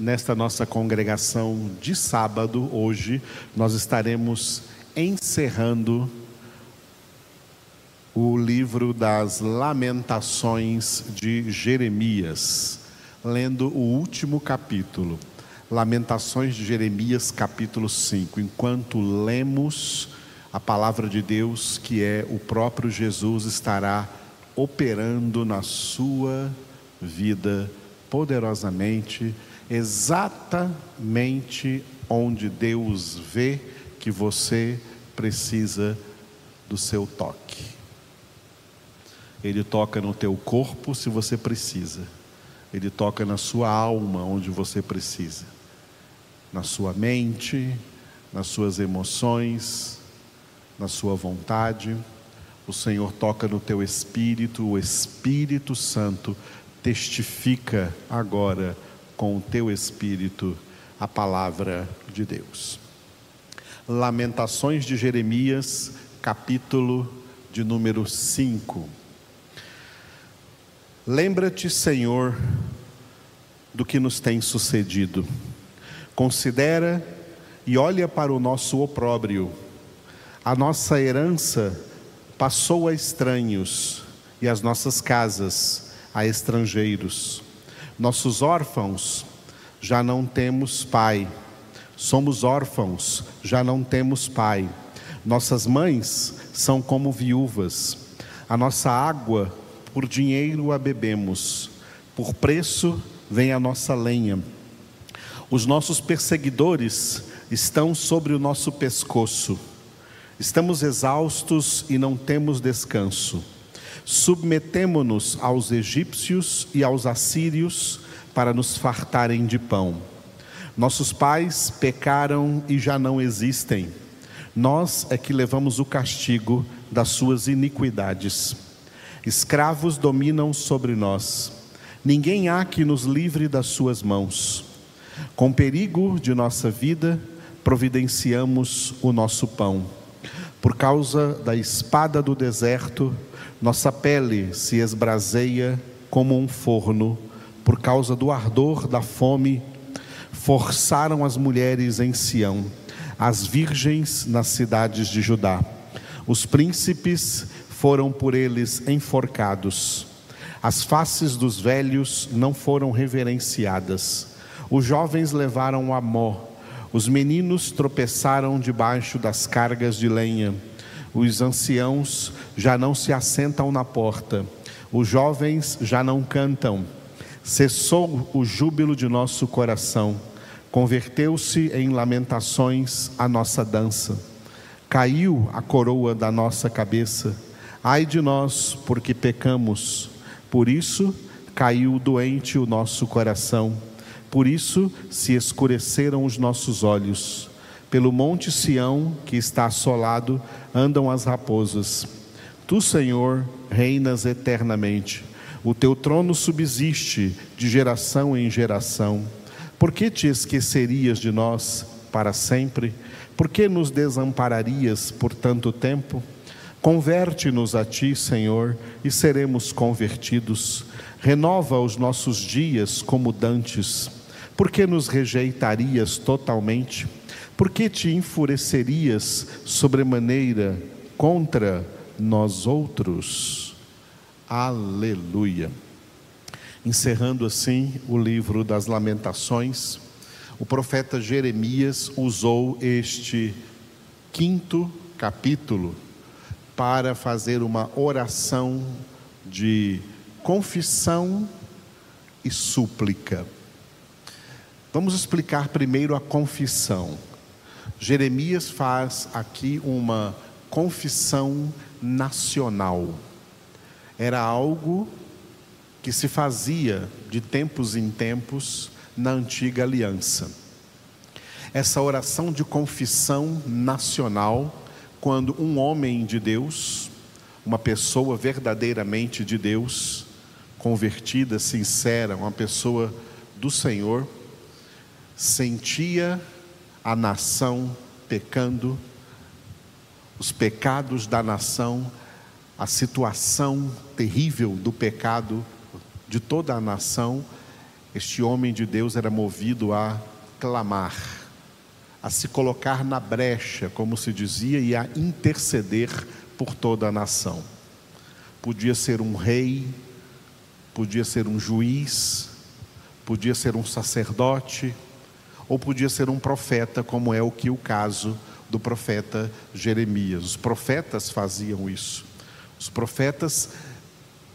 nesta nossa congregação de sábado, hoje, nós estaremos encerrando o livro das Lamentações de Jeremias, lendo o último capítulo, Lamentações de Jeremias, capítulo 5. Enquanto lemos a palavra de Deus, que é o próprio Jesus, estará operando na sua vida poderosamente, exatamente onde Deus vê que você precisa do seu toque. Ele toca no teu corpo se você precisa. Ele toca na sua alma onde você precisa. Na sua mente, nas suas emoções, na sua vontade. O Senhor toca no teu espírito, o Espírito Santo testifica agora com o teu espírito a palavra de Deus. Lamentações de Jeremias, capítulo de número 5. Lembra-te, Senhor, do que nos tem sucedido. Considera e olha para o nosso opróbrio. A nossa herança passou a estranhos e as nossas casas a estrangeiros. Nossos órfãos já não temos pai. Somos órfãos, já não temos pai. Nossas mães são como viúvas. A nossa água, por dinheiro a bebemos. Por preço vem a nossa lenha. Os nossos perseguidores estão sobre o nosso pescoço. Estamos exaustos e não temos descanso submetemo-nos aos egípcios e aos assírios para nos fartarem de pão. Nossos pais pecaram e já não existem. Nós é que levamos o castigo das suas iniquidades. Escravos dominam sobre nós. Ninguém há que nos livre das suas mãos. Com perigo de nossa vida, providenciamos o nosso pão. Por causa da espada do deserto, nossa pele se esbraseia como um forno, por causa do ardor da fome. Forçaram as mulheres em Sião, as virgens nas cidades de Judá. Os príncipes foram por eles enforcados. As faces dos velhos não foram reverenciadas. Os jovens levaram a mó. Os meninos tropeçaram debaixo das cargas de lenha os anciãos já não se assentam na porta, os jovens já não cantam. Cessou o júbilo de nosso coração, converteu-se em lamentações a nossa dança. Caiu a coroa da nossa cabeça. Ai de nós, porque pecamos. Por isso caiu doente o nosso coração. Por isso se escureceram os nossos olhos. Pelo monte Sião, que está assolado, andam as raposas. Tu, Senhor, reinas eternamente. O teu trono subsiste de geração em geração. Por que te esquecerias de nós para sempre? Por que nos desampararias por tanto tempo? Converte-nos a ti, Senhor, e seremos convertidos. Renova os nossos dias como dantes. Por que nos rejeitarias totalmente? Por que te enfurecerias sobremaneira contra nós outros? Aleluia. Encerrando assim o livro das Lamentações, o profeta Jeremias usou este quinto capítulo para fazer uma oração de confissão e súplica. Vamos explicar primeiro a confissão. Jeremias faz aqui uma confissão nacional. Era algo que se fazia de tempos em tempos na antiga aliança. Essa oração de confissão nacional, quando um homem de Deus, uma pessoa verdadeiramente de Deus, convertida, sincera, uma pessoa do Senhor, sentia a nação pecando, os pecados da nação, a situação terrível do pecado de toda a nação, Este homem de Deus era movido a clamar, a se colocar na brecha, como se dizia, e a interceder por toda a nação. Podia ser um rei, podia ser um juiz, podia ser um sacerdote, ou podia ser um profeta, como é o que o caso do profeta Jeremias. Os profetas faziam isso. Os profetas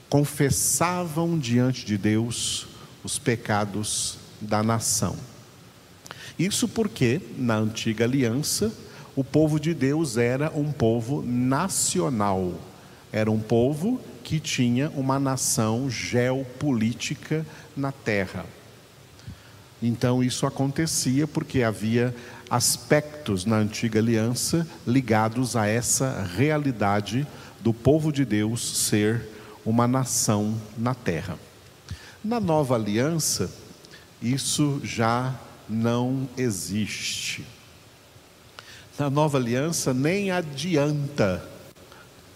confessavam diante de Deus os pecados da nação. Isso porque, na antiga aliança, o povo de Deus era um povo nacional, era um povo que tinha uma nação geopolítica na terra. Então isso acontecia porque havia aspectos na antiga aliança ligados a essa realidade do povo de Deus ser uma nação na terra. Na nova aliança, isso já não existe. Na nova aliança, nem adianta,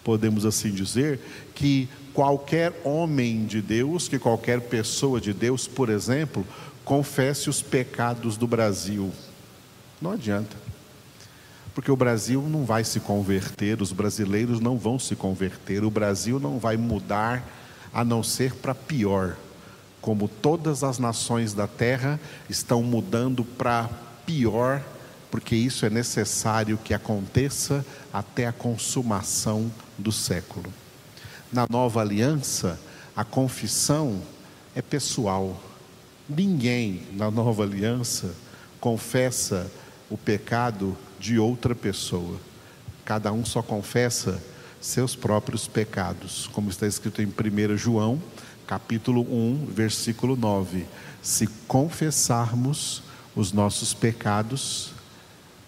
podemos assim dizer, que qualquer homem de Deus, que qualquer pessoa de Deus, por exemplo, confesse os pecados do Brasil. Não adianta. Porque o Brasil não vai se converter, os brasileiros não vão se converter, o Brasil não vai mudar a não ser para pior. Como todas as nações da terra estão mudando para pior, porque isso é necessário que aconteça até a consumação do século. Na nova aliança, a confissão é pessoal. Ninguém na nova aliança confessa o pecado de outra pessoa. Cada um só confessa seus próprios pecados, como está escrito em 1 João, capítulo 1, versículo 9. Se confessarmos os nossos pecados,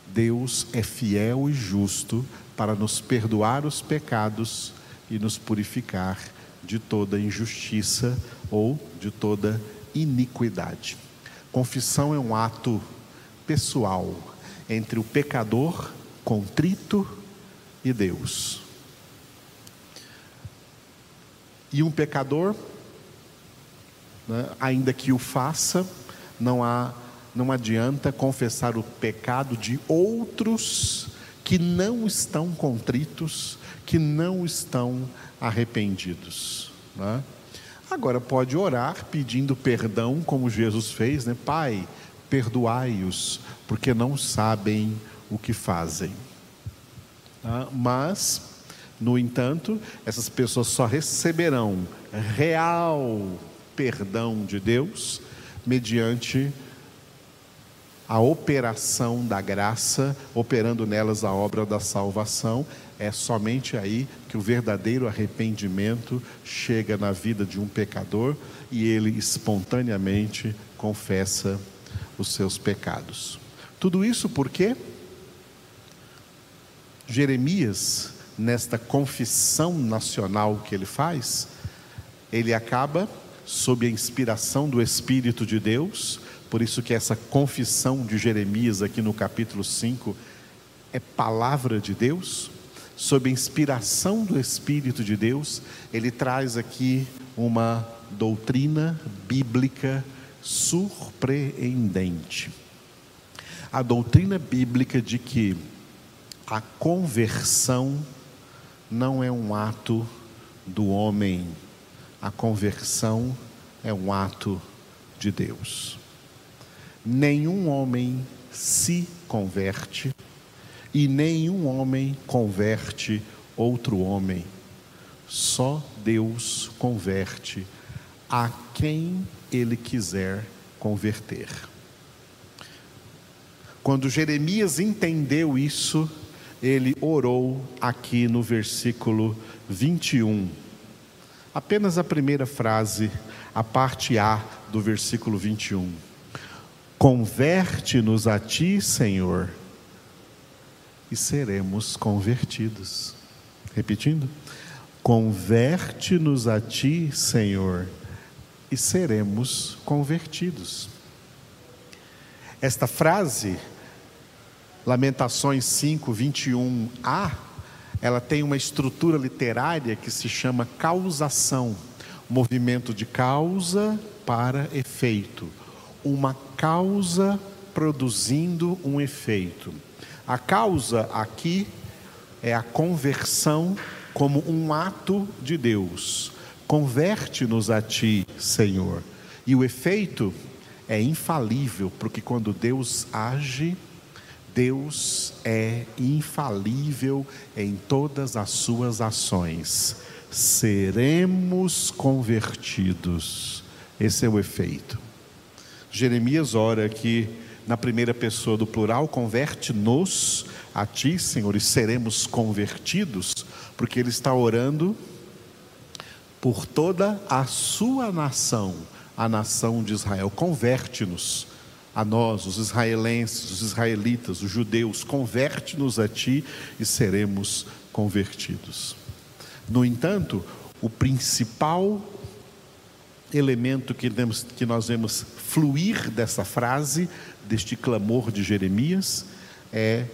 Deus é fiel e justo para nos perdoar os pecados e nos purificar de toda injustiça ou de toda iniquidade. Confissão é um ato pessoal, entre o pecador contrito e Deus. E um pecador, né, ainda que o faça, não há, não adianta confessar o pecado de outros que não estão contritos, que não estão arrependidos. Né? Agora pode orar pedindo perdão, como Jesus fez, né? Pai, perdoai-os, porque não sabem o que fazem. Ah, mas, no entanto, essas pessoas só receberão real perdão de Deus mediante a operação da graça, operando nelas a obra da salvação. É somente aí que o verdadeiro arrependimento chega na vida de um pecador e ele espontaneamente confessa os seus pecados. Tudo isso porque Jeremias, nesta confissão nacional que ele faz, ele acaba sob a inspiração do Espírito de Deus, por isso que essa confissão de Jeremias aqui no capítulo 5 é palavra de Deus, sob a inspiração do Espírito de Deus, ele traz aqui uma doutrina bíblica surpreendente. A doutrina bíblica de que a conversão não é um ato do homem, a conversão é um ato de Deus. Nenhum homem se converte e nenhum homem converte outro homem. Só Deus converte a quem ele quiser converter. Quando Jeremias entendeu isso, ele orou aqui no versículo 21. Apenas a primeira frase, a parte A do versículo 21. Converte-nos a ti, Senhor, e seremos convertidos. Repetindo. Converte-nos a ti, Senhor, e seremos convertidos. Esta frase, Lamentações 5, 21a, ela tem uma estrutura literária que se chama causação, movimento de causa para efeito, uma causa produzindo um efeito. A causa aqui é a conversão como um ato de Deus. Converte-nos a Ti, Senhor. E o efeito é infalível, porque quando Deus age, Deus é infalível em todas as suas ações. Seremos convertidos. Esse é o efeito. Jeremias ora aqui na primeira pessoa do plural, converte-nos a ti, Senhor, e seremos convertidos, porque ele está orando por toda a sua nação, a nação de Israel. Converte-nos a nós, os israelenses, os israelitas, os judeus, converte-nos a ti e seremos convertidos. No entanto, o principal elemento que, temos, que nós vemos fluir dessa frase, deste clamor de Jeremias, é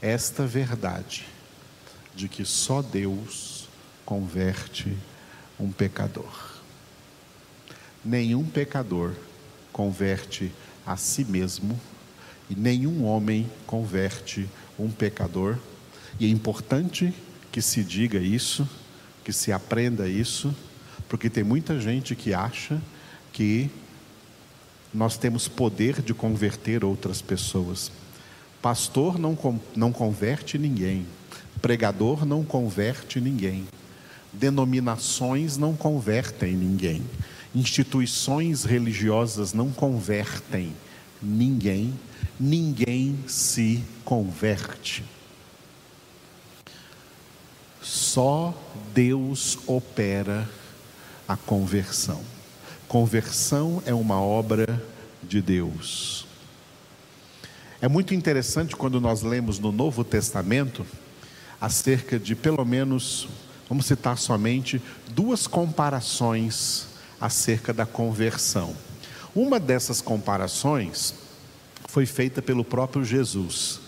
esta verdade de que só Deus converte um pecador. Nenhum pecador converte a si mesmo e nenhum homem converte um pecador. E é importante que se diga isso, que se aprenda isso, porque tem muita gente que acha que nós temos poder de converter outras pessoas. Pastor não, não converte ninguém, pregador não converte ninguém, denominações não convertem ninguém. Instituições religiosas não convertem ninguém, ninguém se converte. Só Deus opera a conversão. Conversão é uma obra de Deus. É muito interessante quando nós lemos no Novo Testamento acerca de pelo menos, vamos citar somente, duas comparações acerca da conversão. Uma dessas comparações foi feita pelo próprio Jesus,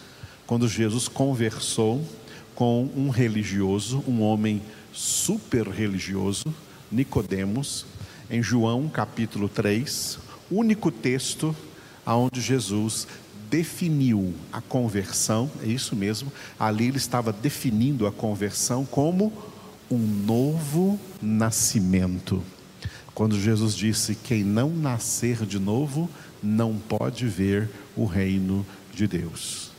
quando Jesus conversou com um religioso, um homem super religioso, Nicodemos, em João capítulo 3, único texto aonde Jesus definiu a conversão, é isso mesmo, ali ele estava definindo a conversão como um novo nascimento. Quando Jesus disse: Quem não nascer de novo, não pode ver o reino de Deus.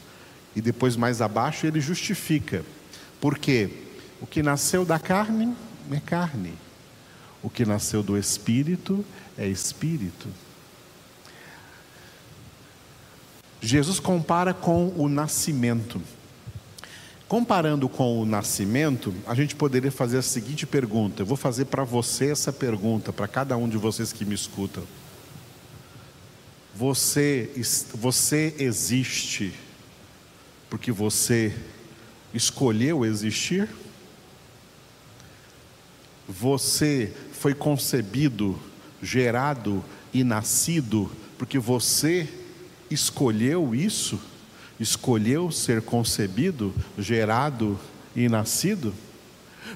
E depois, mais abaixo, ele justifica, porque o que nasceu da carne é carne, o que nasceu do espírito é espírito. Jesus compara com o nascimento. Comparando com o nascimento, a gente poderia fazer a seguinte pergunta. Eu vou fazer para você essa pergunta, para cada um de vocês que me escutam. Você, você existe porque você escolheu existir? Você foi concebido, gerado e nascido porque você escolheu isso? escolheu ser concebido, gerado e nascido?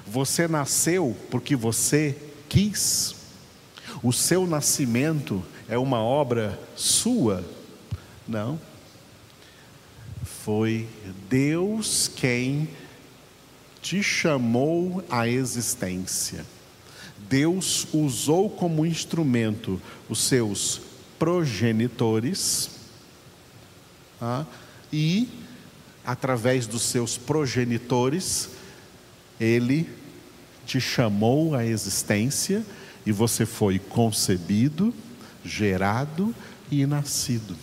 Você nasceu porque você quis? O seu nascimento é uma obra sua? Não. Foi Deus quem te chamou à existência. Deus usou como instrumento os seus progenitores. Ah, e, através dos seus progenitores, ele te chamou à existência e você foi concebido, gerado e nascido.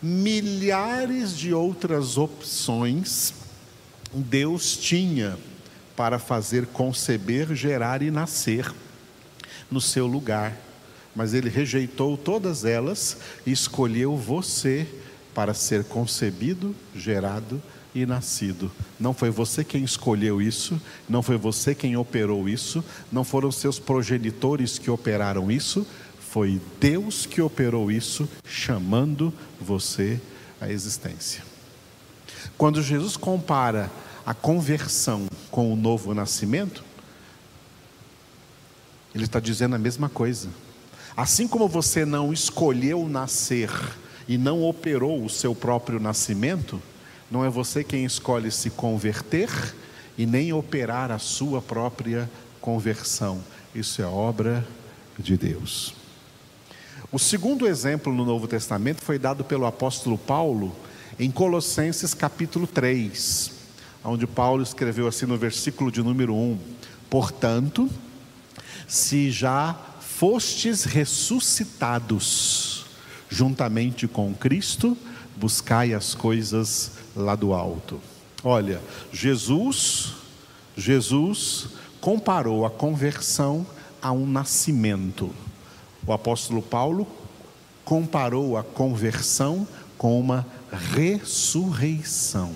Milhares de outras opções Deus tinha para fazer conceber, gerar e nascer no seu lugar, mas ele rejeitou todas elas e escolheu você para ser concebido, gerado e nascido. Não foi você quem escolheu isso, não foi você quem operou isso, não foram seus progenitores que operaram isso, foi Deus que operou isso, chamando você à existência. Quando Jesus compara a conversão com o novo nascimento, Ele está dizendo a mesma coisa. Assim como você não escolheu nascer e não operou o seu próprio nascimento, não é você quem escolhe se converter e nem operar a sua própria conversão. Isso é obra de Deus. O segundo exemplo no Novo Testamento foi dado pelo apóstolo Paulo em Colossenses capítulo 3, onde Paulo escreveu assim no versículo de número 1: Portanto, se já fostes ressuscitados juntamente com Cristo, buscai as coisas lá do alto. Olha, Jesus, Jesus comparou a conversão a um nascimento. O apóstolo Paulo comparou a conversão com uma ressurreição.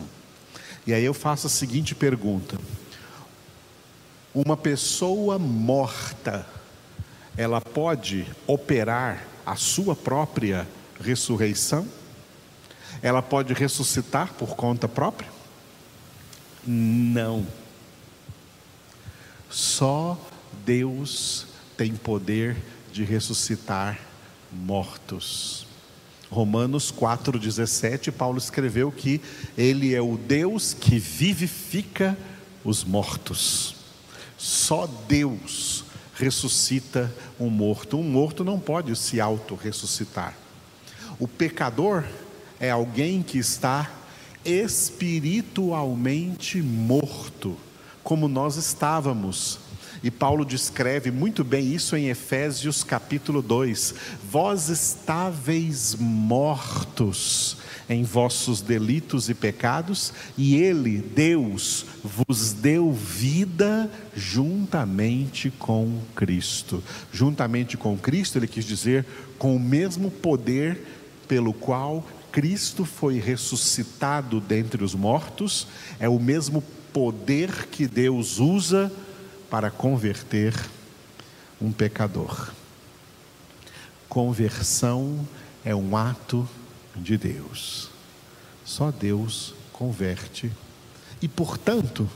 E aí eu faço a seguinte pergunta: uma pessoa morta, ela pode operar a sua própria ressurreição? Ela pode ressuscitar por conta própria? Não. Só Deus tem poder de ressuscitar mortos. Romanos 4,17, Paulo escreveu que Ele é o Deus que vivifica os mortos. Só Deus ressuscita um morto. Um morto não pode se auto-ressuscitar. O pecador é alguém que está espiritualmente morto, como nós estávamos e Paulo descreve muito bem isso em Efésios capítulo 2: Vós estáveis mortos em vossos delitos e pecados, e Ele, Deus, vos deu vida juntamente com Cristo. Juntamente com Cristo, ele quis dizer, com o mesmo poder pelo qual Cristo foi ressuscitado dentre os mortos, é o mesmo poder que Deus usa para converter um pecador. Conversão é um ato de Deus. Só Deus converte. E, portanto,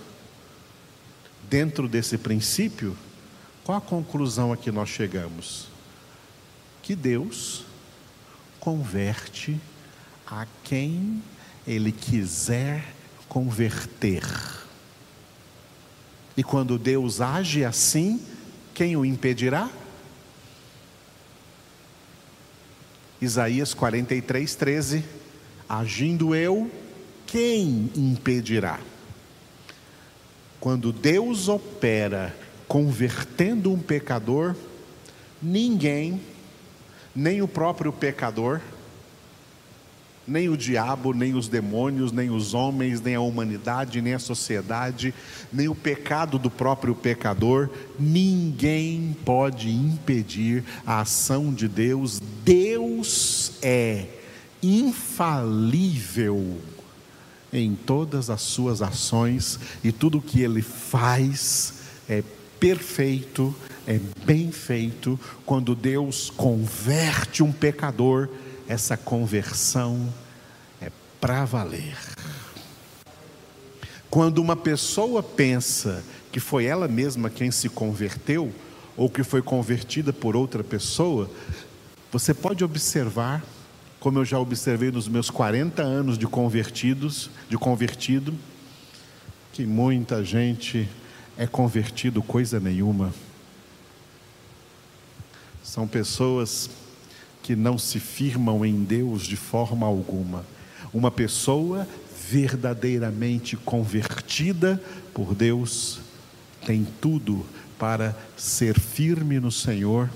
dentro desse princípio, qual a conclusão a que nós chegamos? Que Deus converte a quem Ele quiser converter. E quando Deus age assim, quem o impedirá? Isaías 43, 13. Agindo eu, quem impedirá? Quando Deus opera convertendo um pecador, ninguém, nem o próprio pecador, nem o diabo, nem os demônios, nem os homens, nem a humanidade, nem a sociedade, nem o pecado do próprio pecador, ninguém pode impedir a ação de Deus. Deus é infalível em todas as suas ações e tudo que ele faz é perfeito, é bem feito. Quando Deus converte um pecador, essa conversão é para valer. Quando uma pessoa pensa que foi ela mesma quem se converteu, ou que foi convertida por outra pessoa, você pode observar, como eu já observei nos meus 40 anos de convertidos, de convertido, que muita gente é convertido coisa nenhuma. São pessoas que não se firmam em Deus de forma alguma. Uma pessoa verdadeiramente convertida por Deus tem tudo para ser firme no Senhor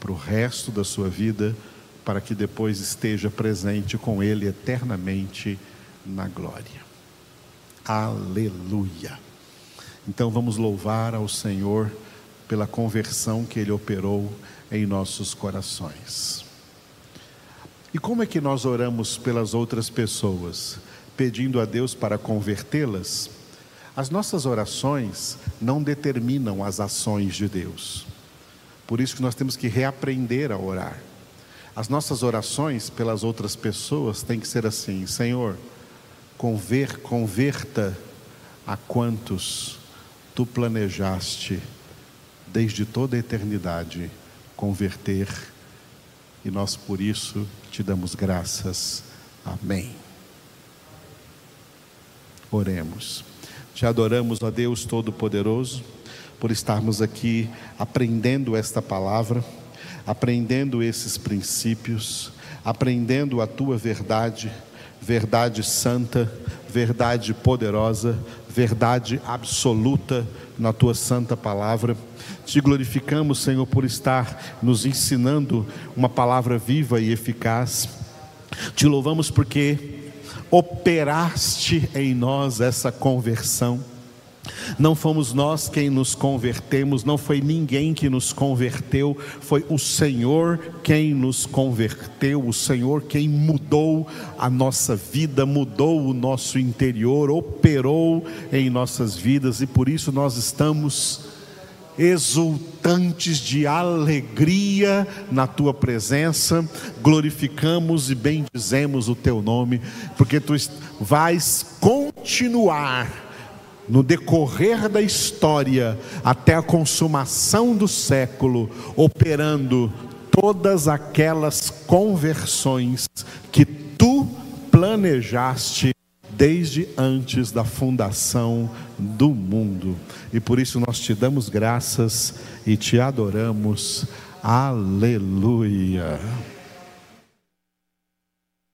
para o resto da sua vida, para que depois esteja presente com Ele eternamente na glória. Aleluia. Então vamos louvar ao Senhor pela conversão que Ele operou em nossos corações. E como é que nós oramos pelas outras pessoas? Pedindo a Deus para convertê-las? As nossas orações não determinam as ações de Deus. Por isso que nós temos que reaprender a orar. As nossas orações pelas outras pessoas têm que ser assim: Senhor, conver, converta a quantos tu planejaste desde toda a eternidade, converter. E nós por isso te damos graças. Amém. Oremos. Te adoramos, ó Deus Todo-Poderoso, por estarmos aqui aprendendo esta palavra, aprendendo esses princípios, aprendendo a tua verdade, verdade santa, verdade poderosa, verdade absoluta na tua santa palavra. Te glorificamos, Senhor, por estar nos ensinando uma palavra viva e eficaz. Te louvamos porque operaste em nós essa conversão. Não fomos nós quem nos convertemos, não foi ninguém que nos converteu, foi o Senhor quem nos converteu, o Senhor quem mudou a nossa vida, mudou o nosso interior, operou em nossas vidas e por isso nós estamos exultantes de alegria na tua presença, glorificamos e bendizemos o teu nome, porque tu vais continuar no decorrer da história, até a consumação do século, operando todas aquelas conversões que tu planejaste desde antes da fundação do mundo. E por isso nós te damos graças e te adoramos. Aleluia.